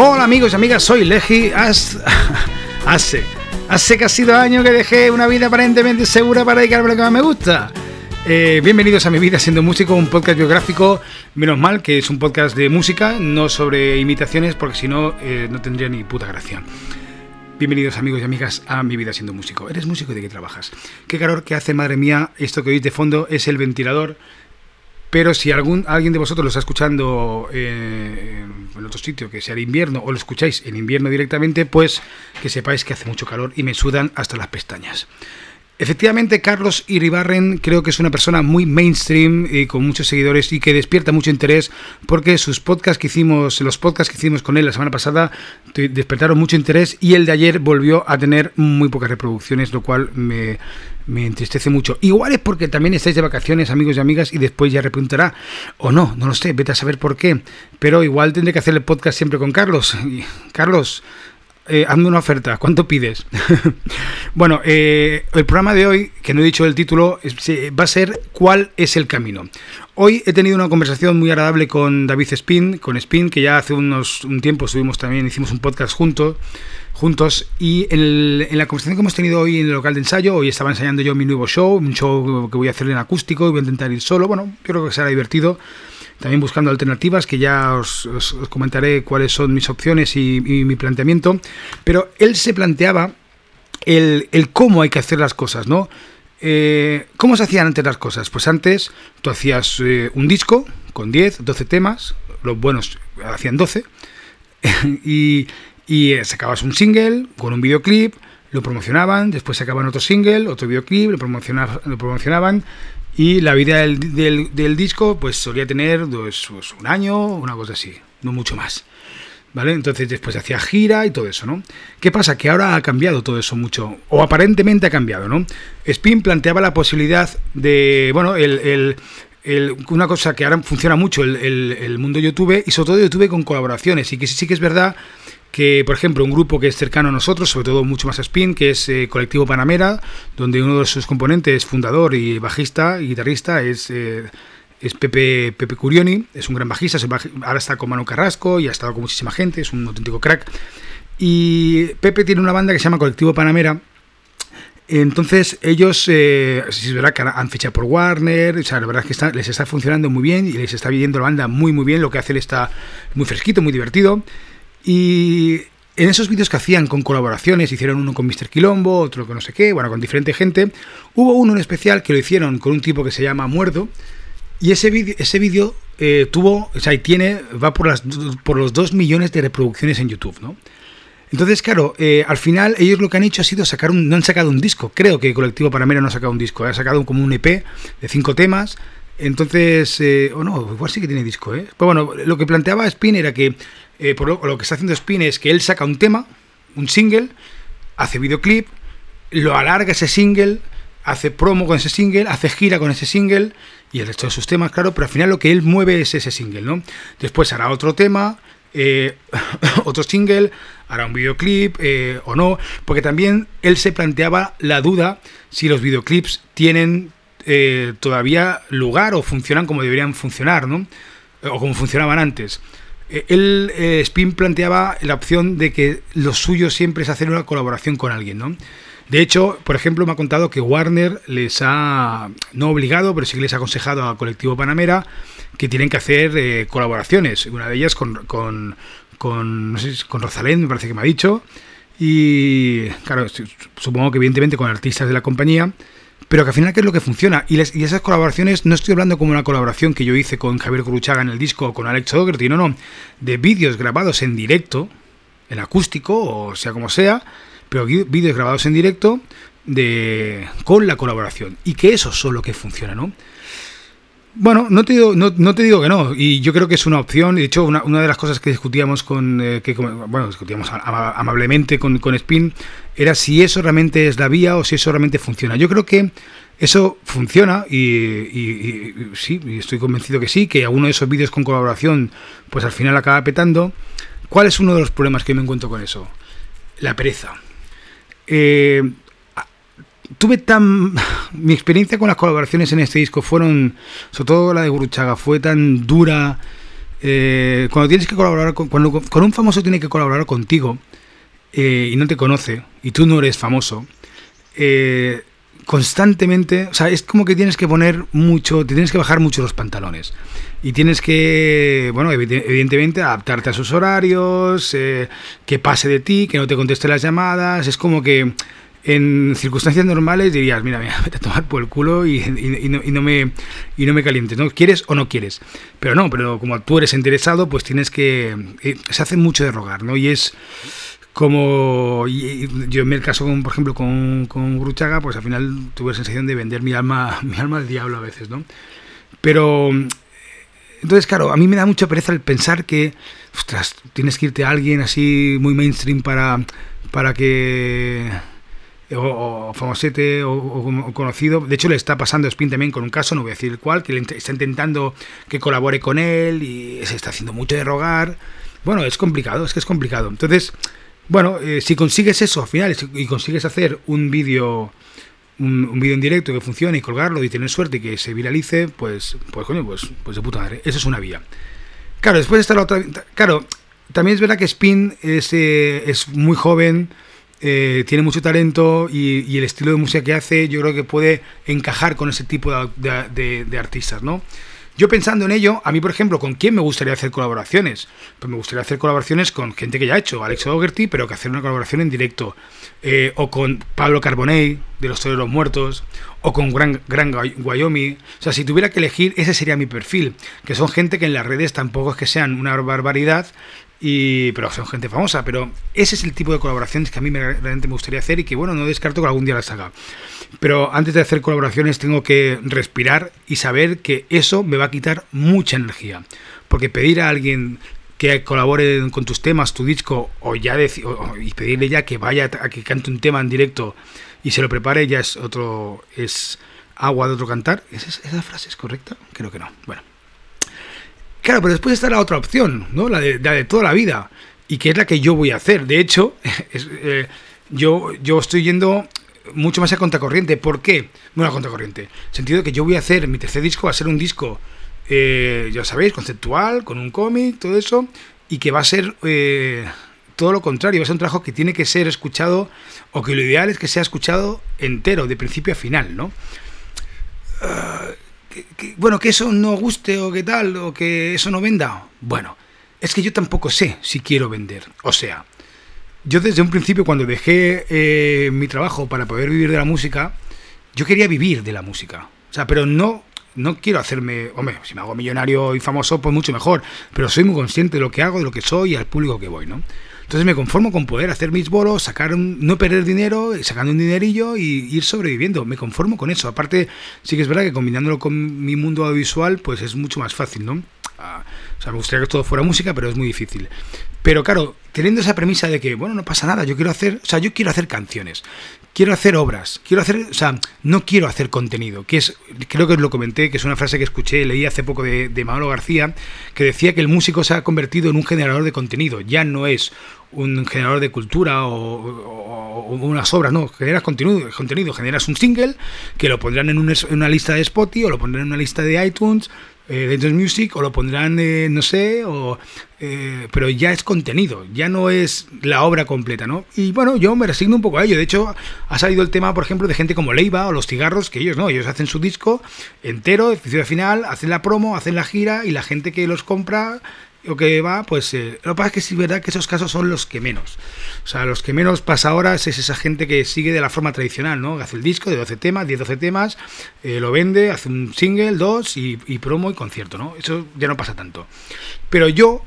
Hola amigos y amigas, soy. Hace, hace, hace casi dos años que dejé una vida aparentemente segura para dedicarme a lo que más me gusta. Eh, bienvenidos a mi vida siendo músico, un podcast biográfico. Menos mal que es un podcast de música, no sobre imitaciones, porque si no, eh, no tendría ni puta gracia. Bienvenidos amigos y amigas a mi vida siendo músico. ¿Eres músico y de qué trabajas? Qué calor que hace, madre mía. Esto que oís de fondo es el ventilador pero si algún, alguien de vosotros lo está escuchando eh, en otro sitio, que sea de invierno, o lo escucháis en invierno directamente, pues que sepáis que hace mucho calor y me sudan hasta las pestañas. Efectivamente, Carlos Iribarren creo que es una persona muy mainstream y con muchos seguidores y que despierta mucho interés porque sus podcasts que hicimos, los podcasts que hicimos con él la semana pasada despertaron mucho interés y el de ayer volvió a tener muy pocas reproducciones, lo cual me, me entristece mucho. Igual es porque también estáis de vacaciones, amigos y amigas, y después ya repuntará. O no, no lo sé, vete a saber por qué. Pero igual tendré que hacer el podcast siempre con Carlos. Carlos, eh, hazme una oferta, ¿cuánto pides? bueno, eh, el programa de hoy, que no he dicho el título, va a ser ¿Cuál es el camino? Hoy he tenido una conversación muy agradable con David Spin, con Spin, que ya hace unos, un tiempo estuvimos también, hicimos un podcast juntos, juntos y en, en, la conversación que hemos tenido hoy en el local de ensayo, hoy estaba ensayando yo mi nuevo show, un show que voy a hacer en acústico voy a intentar ir solo, bueno, creo que será divertido también buscando alternativas, que ya os, comentaré cuáles son mis opciones y, mi planteamiento, pero él se planteaba el, cómo hay que hacer las cosas, ¿no? Eh, ¿Cómo se hacían antes las cosas? Pues antes tú hacías eh, un disco con 10, 12 temas, los buenos hacían 12, y, y sacabas un single con un videoclip, lo promocionaban, después sacaban otro single, otro videoclip, lo, promocionaban, lo promocionaban y la vida del, del, disco pues solía tener pues, pues, un año, una cosa así, no mucho más. ¿Vale? Entonces después hacía gira y todo eso, ¿no? ¿Qué pasa? Que ahora ha cambiado todo eso mucho, o aparentemente ha cambiado, ¿no? Spin planteaba la posibilidad de, bueno, el, el, una cosa que ahora funciona mucho el, el, mundo YouTube y sobre todo YouTube con colaboraciones y que sí que es verdad que, por ejemplo, un grupo que es cercano a nosotros, sobre todo mucho más a Spin, que es eh, Colectivo Panamera, donde uno de sus componentes, fundador y bajista y guitarrista, es, eh, es Pepe, Pepe Curioni, es un gran bajista, ahora está con Manu Carrasco y ha estado con muchísima gente, es un auténtico crack. Y Pepe tiene una banda que se llama Colectivo Panamera, entonces ellos, eh, es verdad que han fichado por Warner, o sea, la verdad es que les está funcionando muy bien y les está viviendo la banda muy muy bien, lo que hace él está muy fresquito, muy divertido. Y en esos vídeos que hacían con colaboraciones, hicieron uno con Mr. Quilombo, otro con no sé qué, bueno, con diferente gente. Hubo uno en especial que lo hicieron con un tipo que se llama Muerto. Y ese vídeo ese vídeo eh, tuvo, o sea, y tiene, va por, las, por los 2 millones de reproducciones en YouTube, ¿no? Entonces, claro, eh, al final ellos lo que han hecho ha sido sacar un, no han sacado un disco, creo que colectivo Panamera no ha sacado un disco, ha sacado como un EP de cinco temas, entonces, eh, o no, igual sí que tiene disco, ¿eh? Pero bueno, lo que planteaba Spin era que eh, por lo, que está haciendo Spin es que él saca un tema, un single, hace videoclip, lo alarga ese single, hace promo con ese single, hace gira con ese single y el resto de sus temas, claro, pero al final lo que él mueve es ese single, ¿no? Después hará otro tema, eh, otro single, hará un videoclip eh, o no, porque también él se planteaba la duda si los videoclips tienen todavía lugar o funcionan como deberían funcionar, ¿no? O como funcionaban antes. Eh, él, eh, Spin planteaba la opción de que lo suyo siempre es hacer una colaboración con alguien, ¿no? De hecho, por ejemplo, me ha contado que Warner les ha, no obligado, pero sí que les ha aconsejado a Colectivo Panamera que tienen que hacer eh, colaboraciones. Una de ellas con, con, no sé, con Rosalén, me parece que me ha dicho. Y claro, supongo que evidentemente con artistas de la compañía pero que al final, ¿qué es lo que funciona? Y, y, esas colaboraciones, no estoy hablando como una colaboración que yo hice con Javier Coruchaga en el disco o con Alex Dougherty, no, no, de vídeos grabados en directo, en acústico, o sea como sea, pero vídeos grabados en directo de, con la colaboración. Y que eso es lo que funciona, ¿no? Bueno, no te, digo, no, te digo que no, y yo creo que es una opción. De hecho, una, de las cosas que discutíamos con, eh, que, bueno, discutíamos amablemente con, con Spin era si eso realmente es la vía o si eso realmente funciona. Yo creo que eso funciona y, sí, estoy convencido que sí, que alguno de esos vídeos con colaboración, pues al final acaba petando. ¿Cuál es uno de los problemas que me encuentro con eso? La pereza. Eh, tuve tan. Mi experiencia con las colaboraciones en este disco fueron. Sobre todo la de Guruchaga, fue tan dura. eh, cuando tienes que colaborar con, cuando con un famoso tiene que colaborar contigo y no te conoce y tú no eres famoso, constantemente, o sea, es como que tienes que poner mucho, te tienes que bajar mucho los pantalones y tienes que, bueno, evidentemente adaptarte a sus horarios, que pase de ti, que no te conteste las llamadas, es como que en circunstancias normales dirías, mira, mira, vete a tomar por el culo y, no, me, y no me calientes, ¿no? ¿Quieres o no quieres? Pero no, pero como tú eres interesado, pues tienes que... Eh, se hace mucho de rogar, ¿no? Y es como yo en el caso, con, por ejemplo, con, con Gruchaga, pues al final tuve la sensación de vender mi alma, mi alma al diablo a veces, ¿no? Pero... Entonces, claro, a mí me da mucha pereza el pensar que, ostras, tienes que irte a alguien así muy mainstream para, para que o, famosete o, conocido. De hecho, le está pasando Spin también con un caso, no voy a decir cuál, que le está intentando que colabore con él y se está haciendo mucho de rogar. Bueno, es complicado, es que es complicado. Entonces, bueno, eh, si consigues eso al final y consigues hacer un vídeo un, vídeo en directo que funcione y colgarlo y tener suerte y que se viralice, pues, pues coño, pues, pues de puta madre. Eso es una vía. Claro, después está la otra. Claro, también es verdad que Spin es, eh, es muy joven eh, tiene mucho talento y, el estilo de música que hace yo creo que puede encajar con ese tipo de, artistas, ¿no? Yo pensando en ello, a mí, por ejemplo, ¿con quién me gustaría hacer colaboraciones? Pues me gustaría hacer colaboraciones con gente que ya ha hecho, Alex O'Gerty, pero que hacer una colaboración en directo. Eh, o con Pablo Carbonell, de Los Toreros Muertos, o con Gran, Gran Wyoming. O sea, si tuviera que elegir, ese sería mi perfil. Que son gente que en las redes tampoco es que sean una barbaridad, y, pero son gente famosa, pero ese es el tipo de colaboraciones que a mí me, realmente me gustaría hacer y que bueno, no descarto que algún día las haga. Pero antes de hacer colaboraciones tengo que respirar y saber que eso me va a quitar mucha energía. Porque pedir a alguien que colabore con tus temas, tu disco, o ya y pedirle ya que vaya a que cante un tema en directo y se lo prepare, ya es otro, es agua de otro cantar. esa frase es correcta? Creo que no. Bueno. Claro, pero después está la otra opción, ¿no? La de, de toda la vida. Y que es la que yo voy a hacer. De hecho, eh, yo, yo estoy yendo mucho más a contracorriente. ¿Por qué? Bueno, a contracorriente. En sentido de que yo voy a hacer, mi tercer disco va a ser un disco, eh, ya sabéis, conceptual, con un cómic, todo eso. Y que va a ser eh, todo lo contrario. Va a ser un trabajo que tiene que ser escuchado, o que lo ideal es que sea escuchado entero, de principio a final, ¿no? Bueno, que eso no guste o que tal, o que eso no venda. Bueno, es que yo tampoco sé si quiero vender. O sea, yo desde un principio cuando dejé eh, mi trabajo para poder vivir de la música, yo quería vivir de la música. O sea, pero no, no quiero hacerme, hombre, si me hago millonario y famoso, pues mucho mejor. Pero soy muy consciente de lo que hago, de lo que soy y al público que voy, ¿no? Entonces me conformo con poder hacer mis bolos, sacar no perder dinero, sacando un dinerillo y ir sobreviviendo. Me conformo con eso. Aparte, sí que es verdad que combinándolo con mi mundo audiovisual, pues es mucho más fácil, ¿no? Ah, o sea, me gustaría que todo fuera música, pero es muy difícil. Pero claro, teniendo esa premisa de que, bueno, no pasa nada, yo quiero hacer, o sea, yo quiero hacer canciones, quiero hacer obras, quiero hacer, o sea, no quiero hacer contenido, que es, creo que os lo comenté, que es una frase que escuché, leí hace poco de, de Manolo García, que decía que el músico se ha convertido en un generador de contenido, ya no es un generador de cultura o, unas obras, no, generas contenido, contenido, generas un single que lo pondrán en, una lista de Spotify o lo pondrán en una lista de iTunes, eh, de iTunes Music o lo pondrán, no sé, o, eh, pero ya es contenido, ya no es la obra completa, ¿no? Y bueno, yo me resigno un poco a ello, de hecho ha salido el tema, por ejemplo, de gente como Leiva o Los Cigarros, que ellos no, ellos hacen su disco entero, de final, hacen la promo, hacen la gira y la gente que los compra lo que va, pues eh, lo que pasa es que es verdad que esos casos son los que menos. O sea, los que menos pasa ahora es esa gente que sigue de la forma tradicional, ¿no? Hace el disco de 12 temas, 10, 12 temas, eh, lo vende, hace un single, dos y, y promo y concierto, ¿no? Eso ya no pasa tanto. Pero yo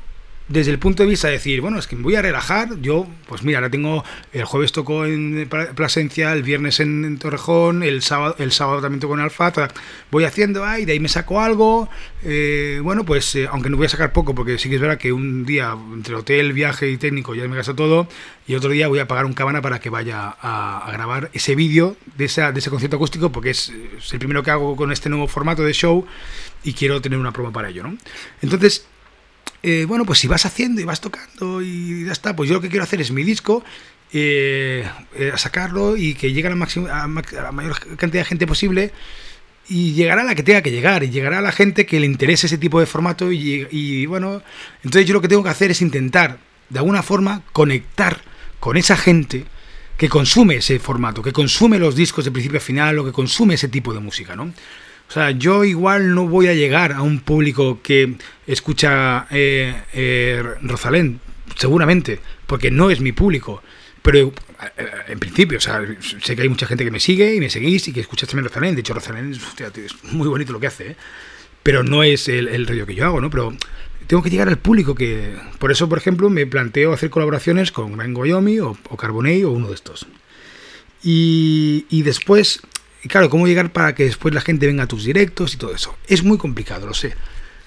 desde el punto de vista de decir, bueno, es que me voy a relajar, yo, pues mira, ahora tengo, el jueves tocó en Plasencia, el viernes en, Torrejón, el sábado, el sábado también tocó en Alfa, voy haciendo, ahí, de ahí me saco algo, eh, bueno, pues eh, aunque no voy a sacar poco, porque sí que es verdad que un día, entre hotel, viaje y técnico, ya me gasto todo, y otro día voy a pagar un cabana para que vaya a, grabar ese vídeo de, de ese concierto acústico, porque es, es el primero que hago con este nuevo formato de show, y quiero tener una prueba para ello, ¿no? Entonces, eh, bueno, pues si vas haciendo y vas tocando y ya está, pues yo lo que quiero hacer es mi disco, eh, eh, sacarlo y que llegue a la, máxima, a la mayor cantidad de gente posible y llegará a la que tenga que llegar, y llegará a la gente que le interese ese tipo de formato, y, y bueno, entonces yo lo que tengo que hacer es intentar, de alguna forma, conectar con esa gente que consume ese formato, que consume los discos de principio a final, o que consume ese tipo de música, ¿no? O sea, yo igual no voy a llegar a un público que escucha eh, eh, Rosalén, seguramente, porque no es mi público. Pero eh, en principio, o sea, sé que hay mucha gente que me sigue y me seguís y que escucháis también Rosalén. De hecho, Rosalén es muy bonito lo que hace, ¿eh? pero no es el, el rollo que yo hago, ¿no? Pero tengo que llegar al público que... Por eso, por ejemplo, me planteo hacer colaboraciones con Gran Goyomi o, o Carbonei o uno de estos. Y, y después, claro, cómo llegar para que después la gente venga a tus directos y todo eso. Es muy complicado, lo sé.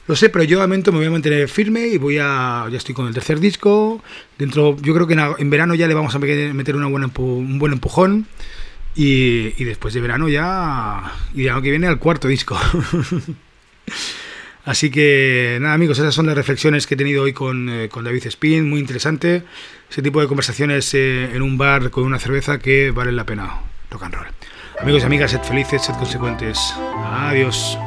Lo sé, pero yo de momento me voy a mantener firme y voy a. Ya estoy con el tercer disco. Dentro, yo creo que en, verano ya le vamos a meter una buena un buen empujón. Y, y, después de verano ya. Y de año que viene al cuarto disco. Así que nada, amigos, esas son las reflexiones que he tenido hoy con, eh, con David Spin. Muy interesante. Ese tipo de conversaciones eh, en un bar con una cerveza que valen la pena. Rock and roll. Amigos y amigas, sed felices, sed consecuentes. Adiós.